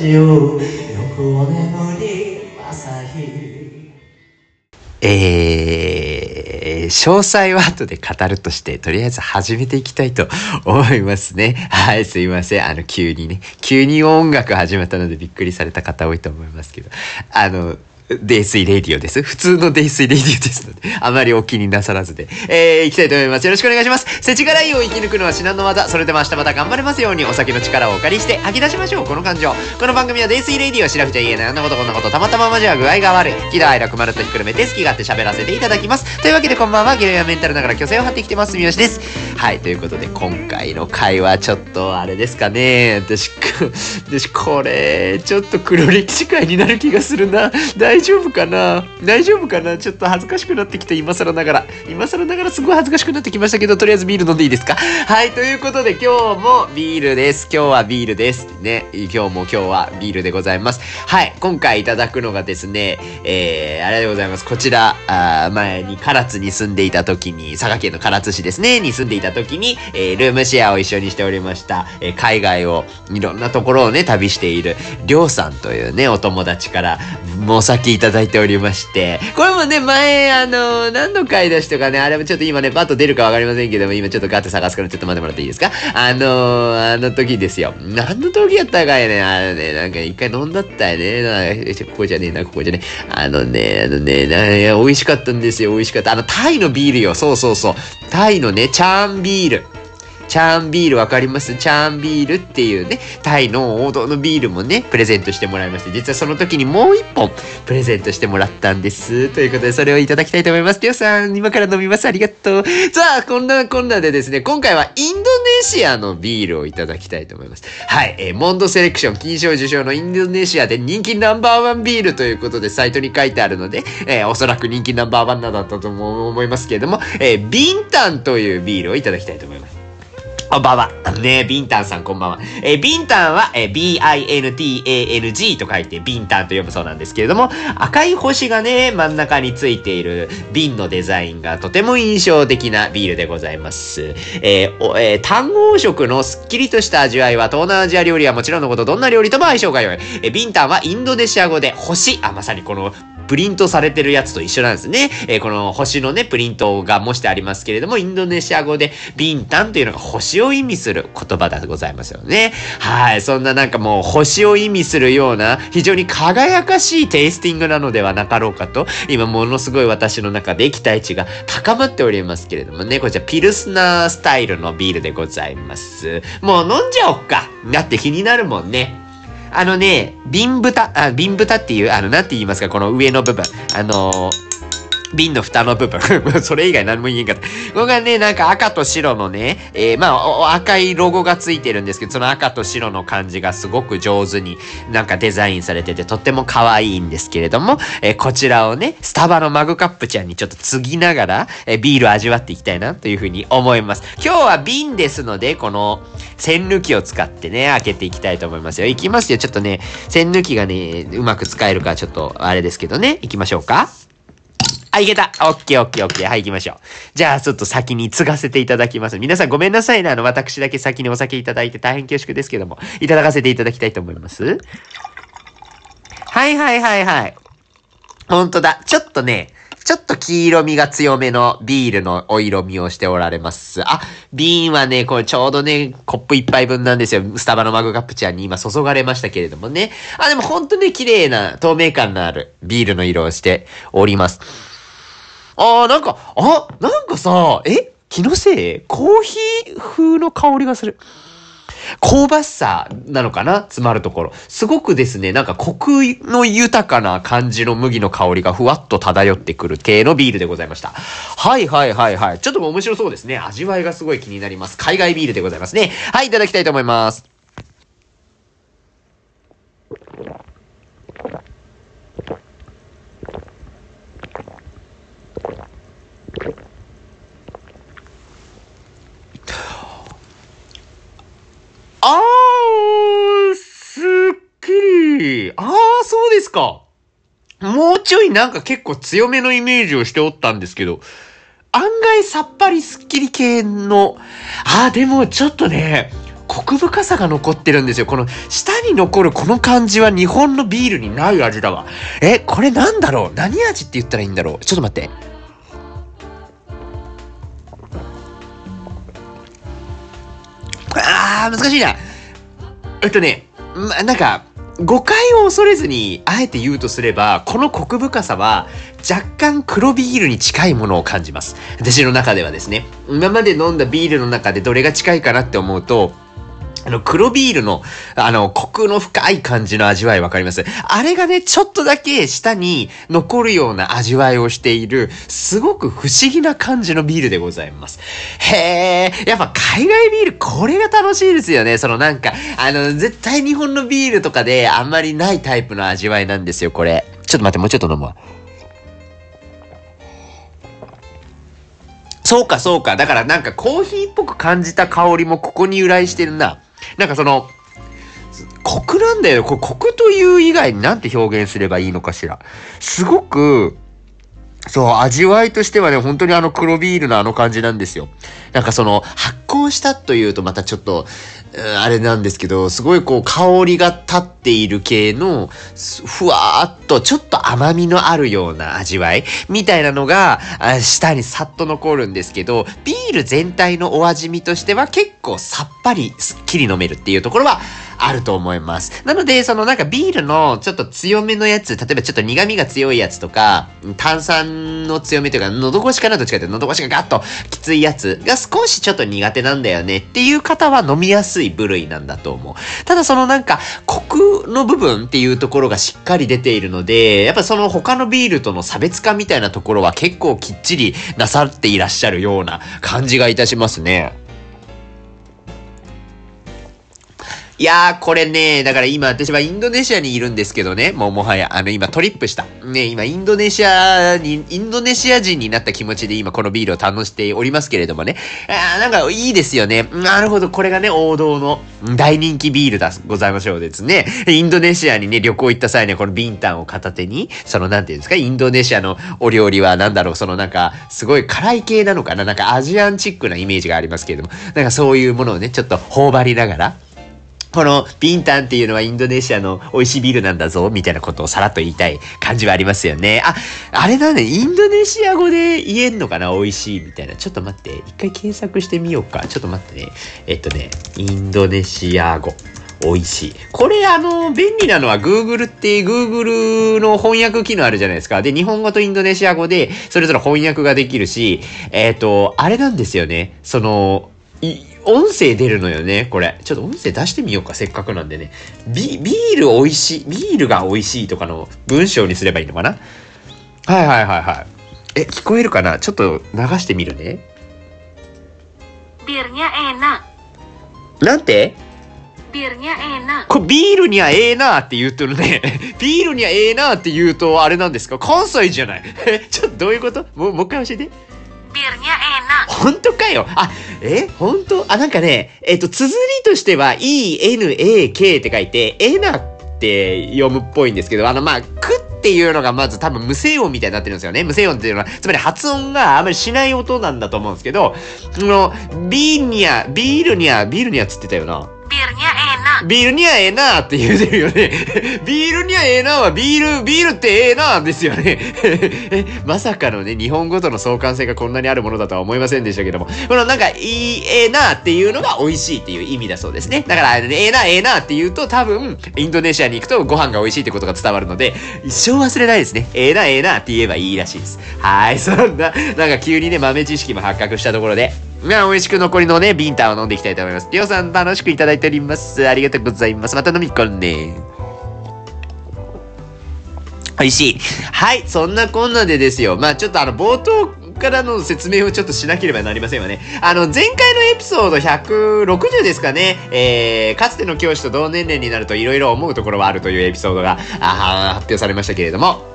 しよよくお眠り朝日えー、詳細は後で語るとして、とりあえず始めていきたいと思いますね。はい、すいません。あの、急にね、急に音楽始まったのでびっくりされた方多いと思いますけど、あの、泥水レディオです。普通の泥水レディオですので、あまりお気になさらずで、えー、行きたいと思います。よろしくお願いします。世知辛いを生き抜くのは至難の技。それでも明日また頑張れますように、お酒の力をお借りして吐き出しましょう。この感情。この番組は泥水レディオ、調べちゃ言えない。あんなことこんなこと、たまたまマジは具合が悪い。喜怒哀楽まるっとひっくるめて好き勝手喋らせていただきます。というわけでこんばんは、ゲロやメンタルながら虚勢を張ってきてます、三好です。はい、ということで今回の回はちょっとあれですかね。私、私これ、ちょっと黒歴史会になる気がするな。大大丈夫かな？大丈夫かな？ちょっと恥ずかしくなってきて今更ながら。今更ながらすごい恥ずかしくなってきましたけど、とりあえずビール飲んでいいですか？はい、ということで今日もビールです。今日はビールです。ね、今日も今日はビールでございます。はい、今回いただくのがですね、えー、あれでございます。こちら、あ前に唐津に住んでいた時に、佐賀県の唐津市ですね、に住んでいた時に、えー、ルームシェアを一緒にしておりました、えー海外を、いろんなところをね、旅している、りょうさんというね、お友達から、もうお酒いただいておりまして、これもね、前、あの、何の回出しとかね、あれもちょっと今ね、バッと出るかわかりませんけども、今ちょっとガッて探すからちょっと待ってもらっていいですか？あの、あの時ですよ。何の時やったかいね、あのね、なんか一回飲んだったよね。なここじゃねえな、ここじゃねえ。あのね、あのね、な美味しかったんですよ、美味しかった。あの、タイのビールよ、そうそうそう。タイのね、チャーンビール。チャーンビールわかります？チャーンビールっていうね、タイの王道のビールもね、プレゼントしてもらいまして、実はその時にもう一本プレゼントしてもらったんです。ということで、それをいただきたいと思います。りょうさん、今から飲みます。ありがとう。さあ、こんなこんなでですね、今回はインドネシアのビールをいただきたいと思います。はい、えーモンドセレクション金賞受賞のインドネシアで人気ナンバーワンビールということでサイトに書いてあるので、えーおそらく人気ナンバーワンなんだったと思いますけれども、えービンタンというビールをいただきたいと思います。こんばんは。ねビンタンさんこんばんは。えービンタンは、えー B-I-N-T-A-N-G と書いてビンタンと読むそうなんですけれども、赤い星がね、真ん中についている瓶のデザインがとても印象的なビールでございます。えーおえー単合色のすっきりとした味わいは東南アジア料理はもちろんのことどんな料理とも相性が良い。えービンタンはインドネシア語で星、あ、まさにこのプリントされてるやつと一緒なんですね。えーこの星のね、プリントが模してありますけれども、インドネシア語でビンタンというのが星を意味する言葉でございますよね。はい。そんななんかもう星を意味するような非常に輝かしいテイスティングなのではなかろうかと、今ものすごい私の中で期待値が高まっておりますけれどもね、こちらピルスナースタイルのビールでございます。もう飲んじゃおっか。だって気になるもんね。あのね、瓶蓋、あ、瓶蓋っていう、あの、なんて言いますか、この上の部分。あの瓶の蓋の部分。それ以外何も言えんかった。ここがね、なんか赤と白のね、えーまあ、赤いロゴがついてるんですけど、その赤と白の感じがすごく上手になんかデザインされてて、とっても可愛いんですけれども、えーこちらをね、スタバのマグカップちゃんにちょっと継ぎながら、えービール味わっていきたいなというふうに思います。今日は瓶ですので、この栓抜きを使ってね、開けていきたいと思いますよ。いきますよ。ちょっとね、栓抜きがね、うまく使えるかちょっとあれですけどね。いきましょうか。あ、いけた。オッケーオッケーオッケー。はい、行きましょう。じゃあ、ちょっと先に継がせていただきます。皆さんごめんなさいね。あの、私だけ先にお酒いただいて大変恐縮ですけども、いただかせていただきたいと思います。はいはいはいはい。ほんとだ。ちょっとね、ちょっと黄色みが強めのビールのお色味をしておられます。あ、瓶はね、これちょうどね、コップ一杯分なんですよ。スタバのマグカップちゃんに今注がれましたけれどもね。あ、でもほんとね、綺麗な透明感のあるビールの色をしております。あー、なんか、あ、なんかさ、え？気のせい？コーヒー風の香りがする。香ばしさなのかな？詰まるところ。すごくですね、なんかコクの豊かな感じの麦の香りがふわっと漂ってくる系のビールでございました。はいはいはいはい。ちょっと面白そうですね。味わいがすごい気になります。海外ビールでございますね。はい、いただきたいと思います。あー、すっきり。あー、そうですか。もうちょいなんか結構強めのイメージをしておったんですけど、案外さっぱりすっきり系の、ああ、でもちょっとね、コク深さが残ってるんですよ。この下に残るこの感じは日本のビールにない味だわ。え、これなんだろう？何味って言ったらいいんだろう？ちょっと待って。あ、難しいな。えっとね、ま、なんか、誤解を恐れずに、あえて言うとすれば、このコク深さは、若干黒ビールに近いものを感じます。私の中ではですね。今まで飲んだビールの中でどれが近いかなって思うと、あの、黒ビールの、あの、コクの深い感じの味わいわかります？あれがね、ちょっとだけ舌に残るような味わいをしている、すごく不思議な感じのビールでございます。へえ、やっぱ海外ビール、これが楽しいですよね。そのなんか、あの、絶対日本のビールとかであんまりないタイプの味わいなんですよ、これ。ちょっと待って、もうちょっと飲むわ。そうか、そうか。だからなんかコーヒーっぽく感じた香りもここに由来してるな。なんかその、コクなんだよ。これコクという以外になんて表現すればいいのかしら。すごく、そう、味わいとしてはね、本当にあの黒ビールのあの感じなんですよ。なんかその、発酵したというとまたちょっと、あれなんですけど、すごいこう香りが立っている系の、ふわーっとちょっと甘みのあるような味わいみたいなのが、舌にさっと残るんですけど、ビール全体のお味見としては結構さっぱりすっきり飲めるっていうところはあると思います。なので、そのなんかビールのちょっと強めのやつ、例えばちょっと苦味が強いやつとか、炭酸の強めというか、喉越しかなどっちかって喉越しがガッときついやつが少しちょっと苦手なんだよねっていう方は飲みやすい部類なんだと思う。ただそのなんか、コクの部分っていうところがしっかり出ているので、やっぱその他のビールとの差別化みたいなところは結構きっちりなさっていらっしゃるような感じがいたしますね。いやー、これね、だから今私はインドネシアにいるんですけどね、もうもはや、あの今トリップした。ね、今インドネシアに、インドネシア人になった気持ちで今このビールを楽しておりますけれどもね。あーなんかいいですよね。なるほど、これがね、王道の大人気ビールだ、ございましょうですね。インドネシアにね、旅行行った際にはこのビンタンを片手に、そのなんていうんですか、インドネシアのお料理はなんだろう、そのなんか、すごい辛い系なのかななんかアジアンチックなイメージがありますけれども、なんかそういうものをね、ちょっと頬張りながら、このビンタンっていうのはインドネシアの美味しいビールなんだぞ、みたいなことをさらっと言いたい感じはありますよね。あ、あれだね、インドネシア語で言えんのかな？美味しいみたいな。ちょっと待って、一回検索してみようか。ちょっと待ってね。えっとね、インドネシア語。美味しい。これあの、便利なのは Google って Google の翻訳機能あるじゃないですか。で、日本語とインドネシア語でそれぞれ翻訳ができるし、えっ、と、あれなんですよね。その、音声出るのよね、これ。ちょっと音声出してみようか、せっかくなんでね。ビ、ビール美味しい、ビールが美味しいとかの文章にすればいいのかな？はいはいはいはい。え、聞こえるかな？ちょっと流してみるね。Birnya enak. なんて？Birnya enak. これビールにはええなって言うとね、ビールにはええな って言うとあれなんですか？関西じゃないえ、ちょっとどういうこと？もう、もう一回教えて。Birnya enak. 本当かよ？あ、え？本当？あ、なんかね、えっ、と、綴りとしては、E-N-A-K って書いて、エナって読むっぽいんですけど、あの、まあ、くっていうのがまず多分無声音みたいになってるんですよね。無声音っていうのは、つまり発音があんまりしない音なんだと思うんですけど、その、ビールにゃ、ビールにゃ、ビールにゃつってたよな。Birnya enak. ビールにはええなーって言うてるよね。ビールにはええなーはビール、ビールってええなーですよね。まさかのね、日本語との相関性がこんなにあるものだとは思いませんでしたけども、このなんか、いい、ええなーっていうのが美味しいっていう意味だそうですね。だから、ええなー、ええなーって言うと多分、インドネシアに行くとご飯が美味しいってことが伝わるので、一生忘れないですね。ええな、ええなーって言えばいいらしいです。はい、そんな、なんか急にね、豆知識も発覚したところで、まあ、美味しく残りのね、ビンタを飲んでいきたいと思います。りょうさん楽しくいただいております。ありがとうございます。また飲み込んで。美味しい。はい、そんなこんなでですよ。まあちょっとあの、冒頭からの説明をちょっとしなければなりませんわね。あの、前回のエピソード160ですかね。えー、かつての教師と同年齢になると色々思うところはあるというエピソードが、あ発表されましたけれども。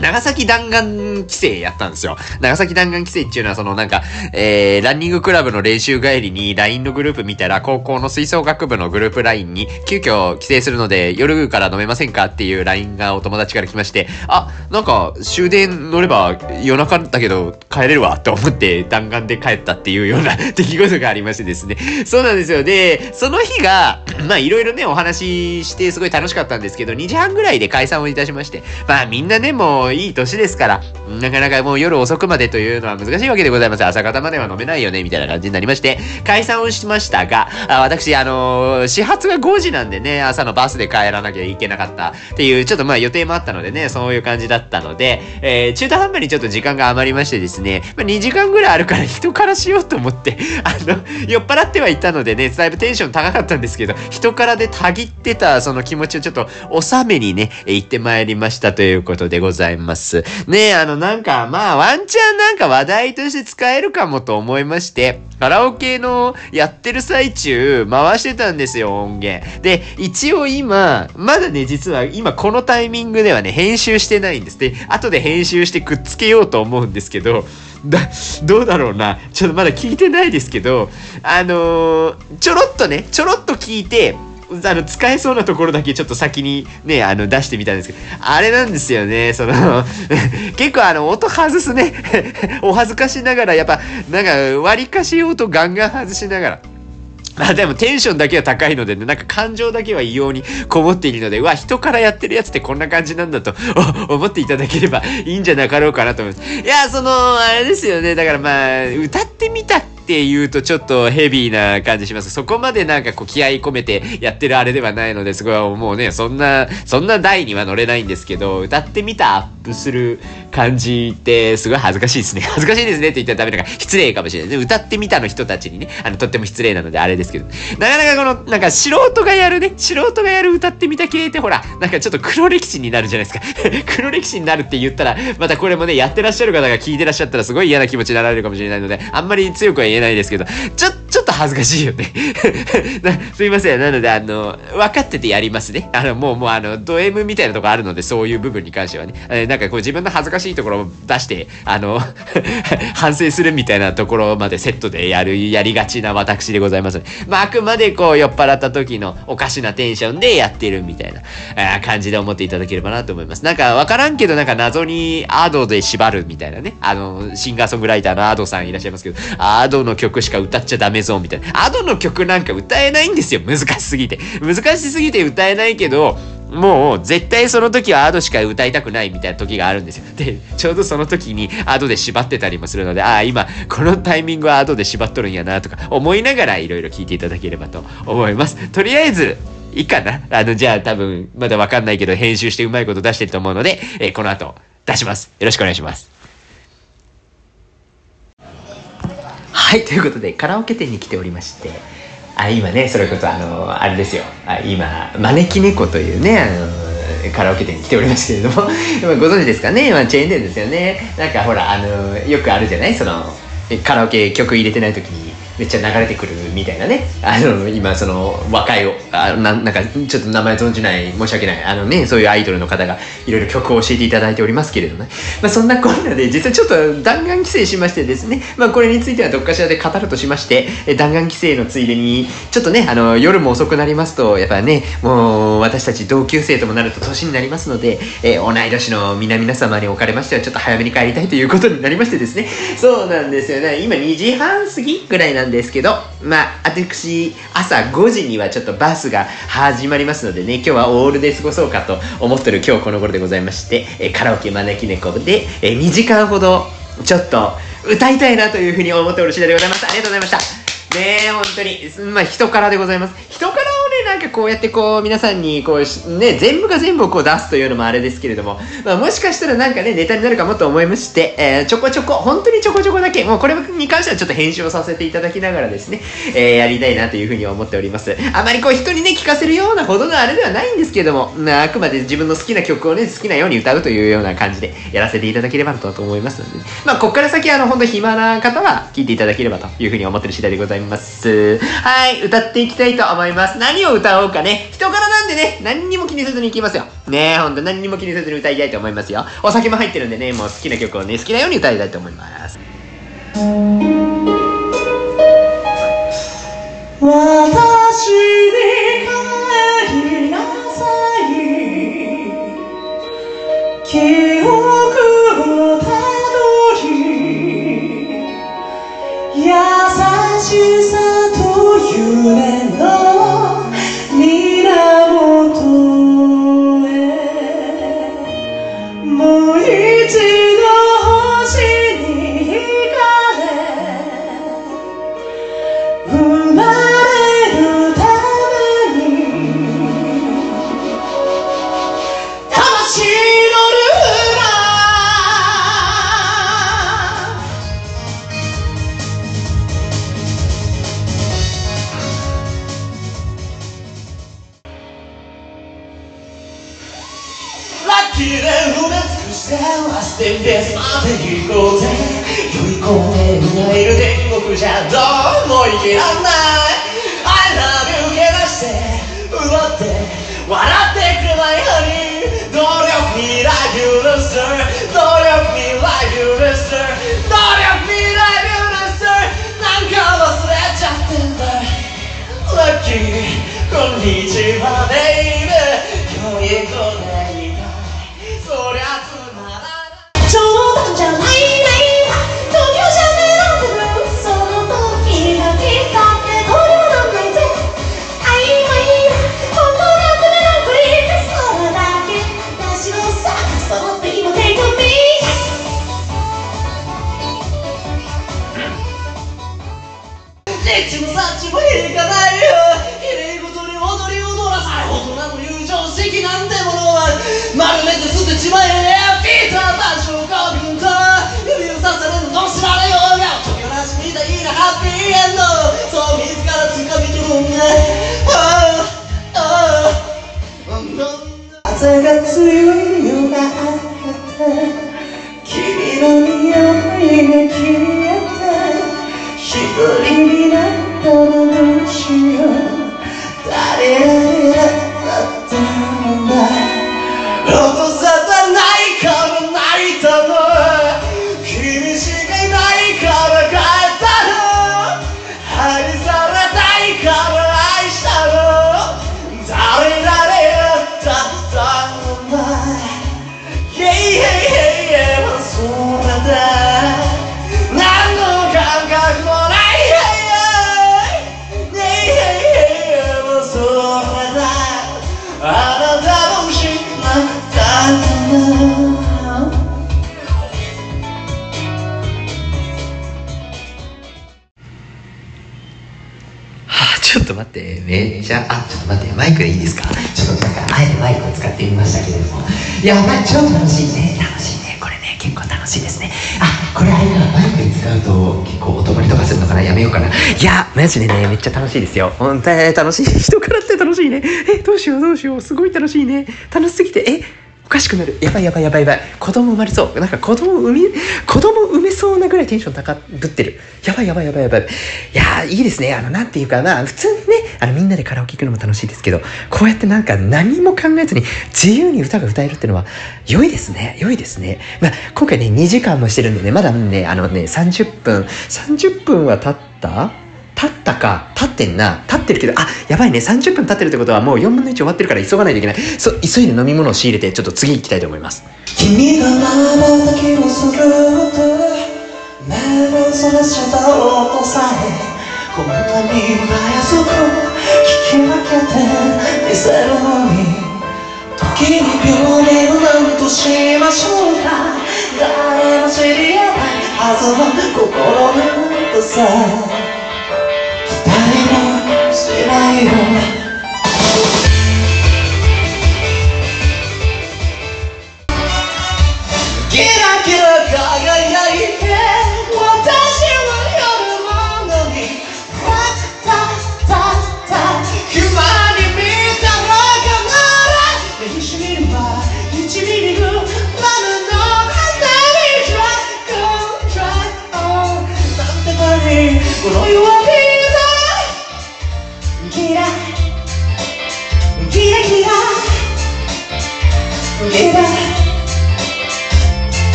長崎弾丸規制やったんですよ。長崎弾丸規制っていうのはそのなんか、えー、ランニングクラブの練習帰りに LINE のグループ見たら高校の吹奏楽部のグループ LINE に急遽規制するので夜から飲めませんかっていう LINE がお友達から来まして、あ、なんか終電乗れば夜中だけど帰れるわと思って弾丸で帰ったっていうような 出来事がありましてですね。そうなんですよ。で、その日が、まあいろいろねお話ししてすごい楽しかったんですけど、2時半ぐらいで解散をいたしまして、まあみんなねもういい年ですから、なかなかもう夜遅くまでというのは難しいわけでございます。朝方までは飲めないよね、みたいな感じになりまして、解散をしましたが、あ私、あのー始発が5時なんでね、朝のバスで帰らなきゃいけなかったっていう、ちょっとまあ予定もあったのでね、そういう感じだったので、えー中途半端にちょっと時間が余りましてですね、まあ、2時間ぐらいあるから人からしようと思って、あの、酔っ払ってはいたのでね、だいぶテンション高かったんですけど、人からでたぎってたその気持ちをちょっと収めにね、行ってまいりましたということでございます。ねあの、なんか、まあ、ワンチャンなんか話題として使えるかもと思いまして、カラオケのやってる最中、回してたんですよ、音源。で、一応今、まだね、実は今このタイミングではね、編集してないんです。で、後で編集してくっつけようと思うんですけど、だ、どうだろうな。ちょっとまだ聞いてないですけど、あのーちょろっとね、ちょろっと聞いて、あの、使えそうなところだけちょっと先にね、あの、出してみたんですけど、あれなんですよね、その、結構あの、音外すね、お恥ずかしながら、やっぱ、なんか、割りかし音ガンガン外しながら、あでもテンションだけは高いのでね、なんか感情だけは異様にこもっているので、うわ、人からやってるやつってこんな感じなんだと 思っていただければいいんじゃなかろうかなと思います。いや、その、あれですよね。だからまあ、歌ってみたってて言うとちょっとヘビーな感じします。そこまでなんかこう気合い込めてやってるあれではないので、すごいもうね、そんな、そんな台には乗れないんですけど、歌ってみたアップする感じてすごい恥ずかしいですね。恥ずかしいですねって言ったらダメだから失礼かもしれない。歌ってみたの人たちにね、あの、とっても失礼なのであれですけど、なかなかこの、なんか素人がやるね、素人がやる歌ってみた系ってほら、なんかちょっと黒歴史になるじゃないですか。黒歴史になるって言ったら、またこれもね、やってらっしゃる方が聞いてらっしゃったらすごい嫌な気持ちになられるかもしれないので、あんまり強くは言えないですけど、ちょっと恥ずかしいよね。すいません。なので、あの、分かっててやりますね。あの、もう、もう、あの、ド M みたいなとこあるので、そういう部分に関してはね。えなんかこう自分の恥ずかしいところを出して、あの、反省するみたいなところまでセットでやる、やりがちな私でございます。まあ、あくまでこう、酔っ払った時のおかしなテンションでやってるみたいな、感じで思っていただければなと思います。なんか、わからんけど、なんか謎にアドで縛るみたいなね。あの、シンガーソングライターのアドさんいらっしゃいますけど、アドの曲しか歌っちゃダメぞ、みたいな。アドの曲なんか歌えないんですよ。難しすぎて。難しすぎて歌えないけど、もう絶対その時はアドしか歌いたくないみたいな時があるんですよ。で、ちょうどその時にアドで縛ってたりもするので、ああ、今このタイミングはアドで縛っとるんやなとか思いながらいろいろ聞いていただければと思います。とりあえず、いいかな？あの、じゃあ多分まだわかんないけど編集してうまいこと出してると思うので、えーこの後出します。よろしくお願いします。はい、ということで、カラオケ店に来ておりまして、あ、今ね、それこそ、あの、あれですよ。あ今、招き猫というね、あの、カラオケ店に来ておりますけれども、ご存知ですかね、まあ、チェーン店ですよね。なんかほら、あの、よくあるじゃない？その、カラオケ曲入れてない時に、めっちゃ流れてくるみたいなね。あの、今、その、若い、あななんか、ちょっと名前存じない、申し訳ない。あのね、そういうアイドルの方が、いろいろ曲を教えていただいておりますけれどもね。まあ、そんなこんなで、実はちょっと弾丸規制しましてですね、まあ、これについてはどっかしらで語るとしまして、え弾丸規制のついでに、ちょっとね、あの、夜も遅くなりますと、やっぱね、もう、私たち同級生ともなると年になりますので、えー同い年の皆々様におかれましては、ちょっと早めに帰りたいということになりましてですね、そうなんですよね。今2時半過ぎぐらいなんですけど、まあ、私、朝5時にはちょっとバスが始まりますのでね、今日はオールで過ごそうかと思ってる今日この頃でございまして、えカラオケ招き猫で、え2時間ほど、ちょっと、歌いたいなというふうに思っておる次第でございます。ありがとうございました。ねえ、本当に、まあ、人からでございます。人から、なんかこうやってこう、皆さんにこう、ね、全部が全部をこう出すというのもあれですけれども、まあ、もしかしたらなんかね、ネタになるかもと思いまして、えーちょこちょこ、本当にちょこちょこだけ、もうこれに関してはちょっと編集をさせていただきながらですね、えーやりたいなというふうに思っております。あまりこう、人にね、聞かせるようなほどのあれではないんですけども、あ、くまで自分の好きな曲をね、好きなように歌うというような感じでやらせていただければと思いますので、まあ、こっから先、あの、本当暇な方は聞いていただければというふうに思ってる次第でございます。はい、歌っていきたいと思います。何を歌おうかね。人柄なんでね、何にも気にせずにいきますよ。ねえ、ほんと何にも気にせずに歌いたいと思いますよ。お酒も入ってるんでね、もう好きな曲をね、好きなように歌いたいと思います。私にあ風が強い夜が明け待って、マイクでいいですか？ちょっとなんか、あえてマイクを使ってみましたけれども。いや、まあ、超楽しいね。楽しいね。これね、結構楽しいですね。あ、これあれだ、マイクに使うと、結構音漏れとかするのかな？やめようかな。いや、マジでね、めっちゃ楽しいですよ。本当に楽しい。人からって楽しいね。え、どうしようどうしよう。すごい楽しいね。楽しすぎて、え、おかしくなる。やばいやばいやばいやばい。子供生まれそう。なんか子供産み、子供産めそうなぐらいテンション高ぶってる。やばいやばいやばいやばい。いやー、いいですね。あの、なんていうかな、普通にね、あの、みんなでカラオケ行くのも楽しいですけど、こうやってなんか何も考えずに自由に歌が歌えるっていうのは、良いですね。良いですね。まあ、今回ね、2時間もしてるんでね、まだね、あのね、30分、30分は経った経ったか、経ってんな、経ってるけど、あ、やばいね、30分経ってるってことはもう4分の1終わってるから急がないといけない。そ、急いで飲み物を仕入れて、ちょっと次行きたいと思います。君が瞬きをすると目をそらした音さえこんなにたやすく聞き分けてみせるのに時に秒で何としましょうか誰も知り合ないはずの心の音さもし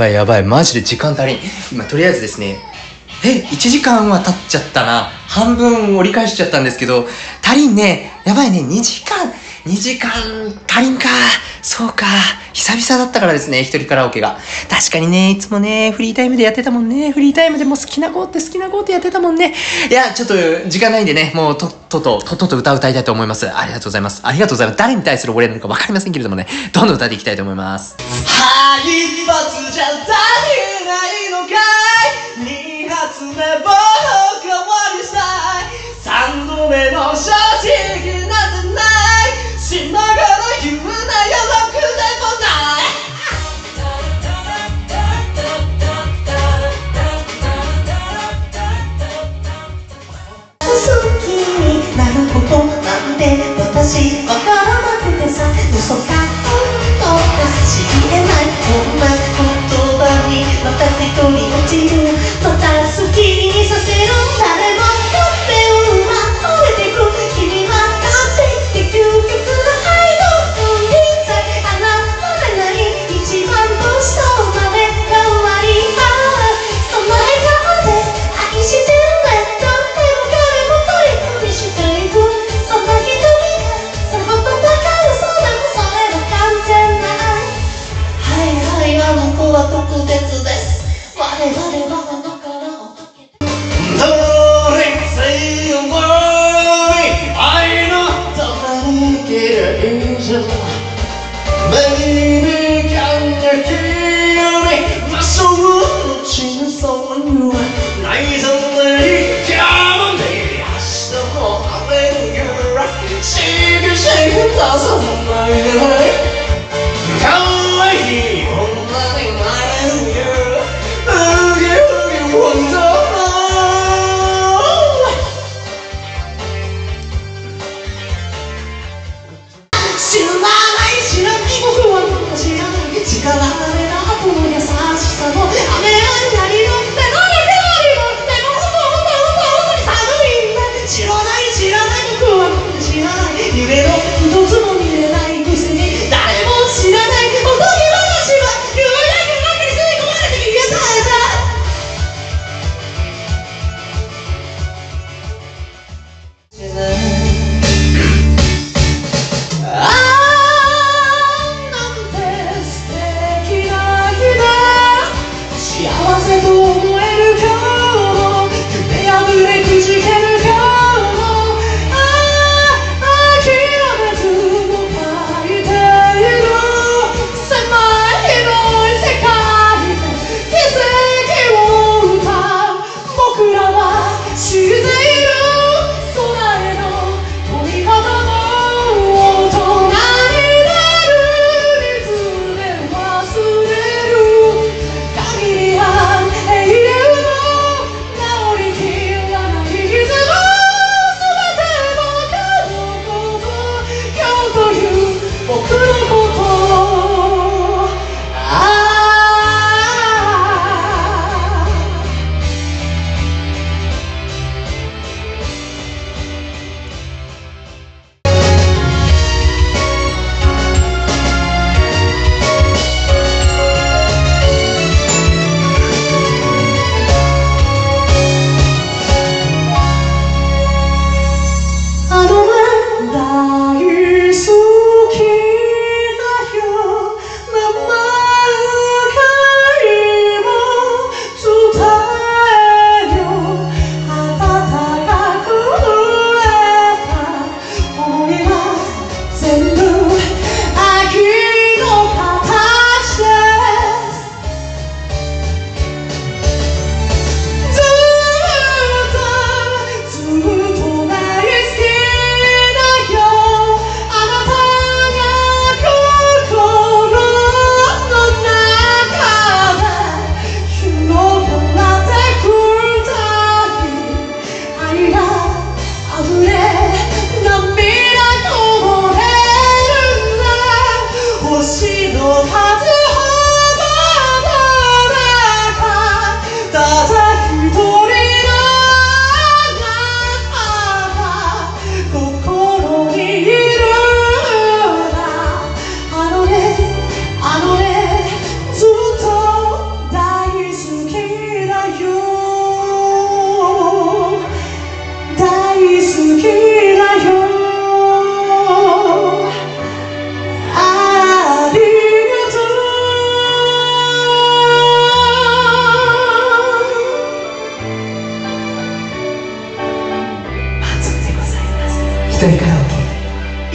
ばいやばい。マジで時間足りん。今とりあえずですねえ1時間は経っちゃったな。半分折り返しちゃったんですけど足りんね。やばいね。2時間。2時間足りんか。そうか。久々だったからですね一人カラオケが。確かにねいつもねフリータイムでやってたもんね。フリータイムでも好きな子って好きな子ってやってたもんね。いやちょっと時間ないんでねもうとっとととっとと歌歌いたいと思います。ありがとうございます。ありがとうございます。誰に対するお礼なのか分かりませんけれどもね。どんどん歌っていきたいと思います。は一発じゃ足りないのかい？二発目も変わりしたい。三度目の正直なんてない。しながら言うなよろくでもない。好きになることなんて私わからなくてさ嘘か本当か知りえない。こんな言葉にまた一人落ちるまた好きにさせる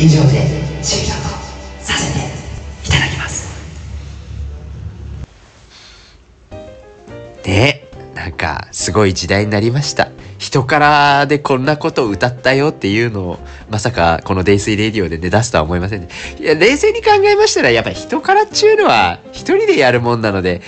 以上で終了とさせていただきますねなんかすごい時代になりました人からでこんなことを歌ったよっていうのをまさかこの「泥酔レディオ」でね出すとは思いませんねいや冷静に考えましたらやっぱ人からっちゅうのは一人でやるもんなので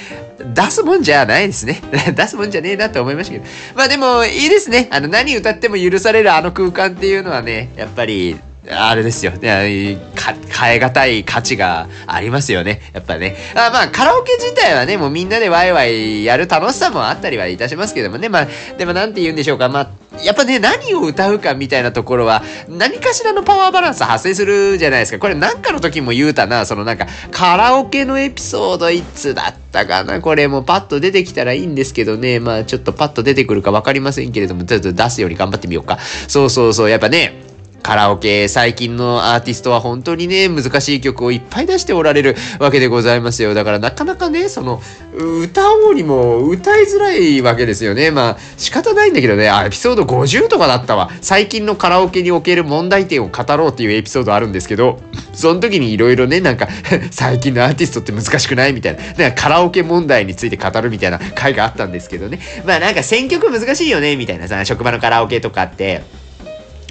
出すもんじゃないですね。出すもんじゃねえなと思いましたけど。まあでもいいですね。あの何歌っても許されるあの空間っていうのはね、やっぱりあれですよ。ねか変え難い価値がありますよね。やっぱね。あまあ、カラオケ自体はね、もうみんなでワイワイやる楽しさもあったりはいたしますけどもね。まあ、でもなんて言うんでしょうか。まあ、やっぱね、何を歌うかみたいなところは、何かしらのパワーバランス発生するじゃないですか。これなんかの時も言うたな、そのなんか、カラオケのエピソードいつだったかな。これもパッと出てきたらいいんですけどね。まあ、ちょっとパッと出てくるかわかりませんけれども、ちょっと出すように頑張ってみようか。そうそうそう、やっぱね、カラオケ、最近のアーティストは本当にね、難しい曲をいっぱい出しておられるわけでございますよ。だからなかなかね、その、歌おうにも歌いづらいわけですよね。まあ、仕方ないんだけどね、あ、エピソード50とかだったわ。最近のカラオケにおける問題点を語ろうっていうエピソードあるんですけど、その時にいろいろね、なんか、最近のアーティストって難しくないみたいな、なんかカラオケ問題について語るみたいな回があったんですけどね。まあなんか選曲難しいよね、みたいなさ、職場のカラオケとかって。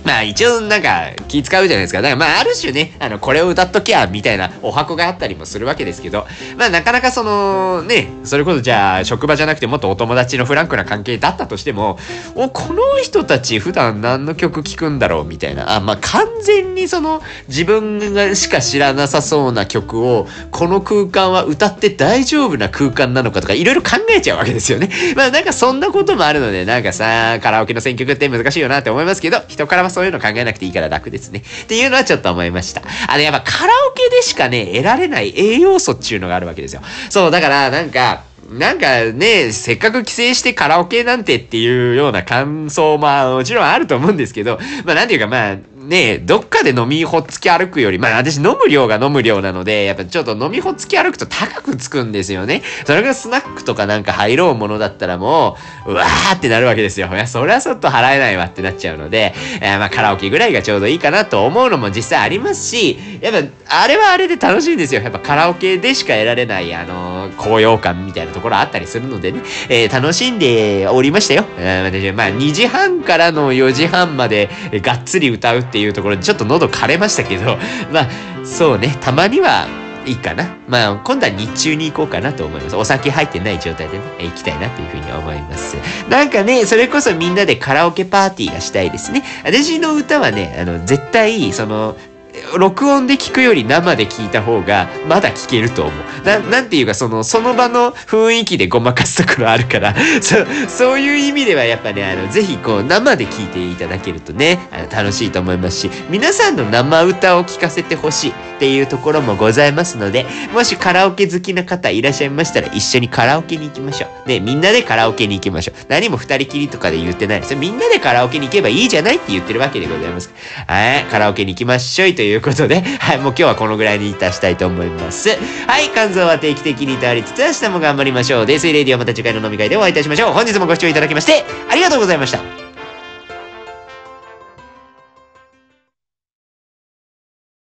まあ一応なんか気使うじゃないですか。だからまあある種ね、あの、これを歌っときゃ、みたいなお箱があったりもするわけですけど、まあなかなかその、ね、それこそじゃあ職場じゃなくてもっとお友達のフランクな関係だったとしても、お、この人たち普段何の曲聴くんだろうみたいな。あ、まあ完全にその自分がしか知らなさそうな曲を、この空間は歌って大丈夫な空間なのかとかいろいろ考えちゃうわけですよね。まあなんかそんなこともあるので、なんかさ、カラオケの選曲って難しいよなって思いますけど、人からはそういうの考えなくていいから楽ですね。っていうのはちょっと思いました。あの、やっぱカラオケでしかね、得られない栄養素っていうのがあるわけですよ。そう、だからなんか、なんかね、せっかく帰省してカラオケなんてっていうような感想ももちろんあると思うんですけど、まあなんていうかまあ、ねどっかで飲みほっつき歩くより、まあ私飲む量が飲む量なので、やっぱちょっと飲みほっつき歩くと高くつくんですよね。それがスナックとかなんか入ろうものだったらもう、うわーってなるわけですよ。いや、それはちょっと払えないわってなっちゃうので、えーまあカラオケぐらいがちょうどいいかなと思うのも実際ありますし、やっぱあれはあれで楽しいんですよ。やっぱカラオケでしか得られない、あのー高揚感みたいなところあったりするのでね、えー楽しんでおりましたよ。えーまあ2時半からの4時半まで、がっつり歌うってていうところでちょっと喉枯れましたけど、まあそうね、たまにはいいかな。まあ今度は日中に行こうかなと思います。お酒入ってない状態でね、行きたいなというふうに思います。なんかね、それこそみんなでカラオケパーティーがしたいですね。私の歌はね、あの、絶対、その、録音で聞くより生で聞いた方がまだ聞けると思う。ななんていうかそのその場の雰囲気でごまかすところあるから そうそういう意味ではやっぱねあのぜひこう生で聞いていただけるとねあの楽しいと思いますし皆さんの生歌を聞かせてほしいっていうところもございますのでもしカラオケ好きな方いらっしゃいましたら一緒にカラオケに行きましょう。ねみんなでカラオケに行きましょう。何も二人きりとかで言ってないです。みんなでカラオケに行けばいいじゃないって言ってるわけでございます。はい、カラオケに行きましょいといういうことで、はい、もう今日はこのぐらいにいたしたいと思います。はい、肝臓は定期的にいたわりつつ、明日も頑張りましょう。デイスイレディオまた次回の飲み会でお会いいたしましょう。本日もご視聴いただきまして、ありがとうございました。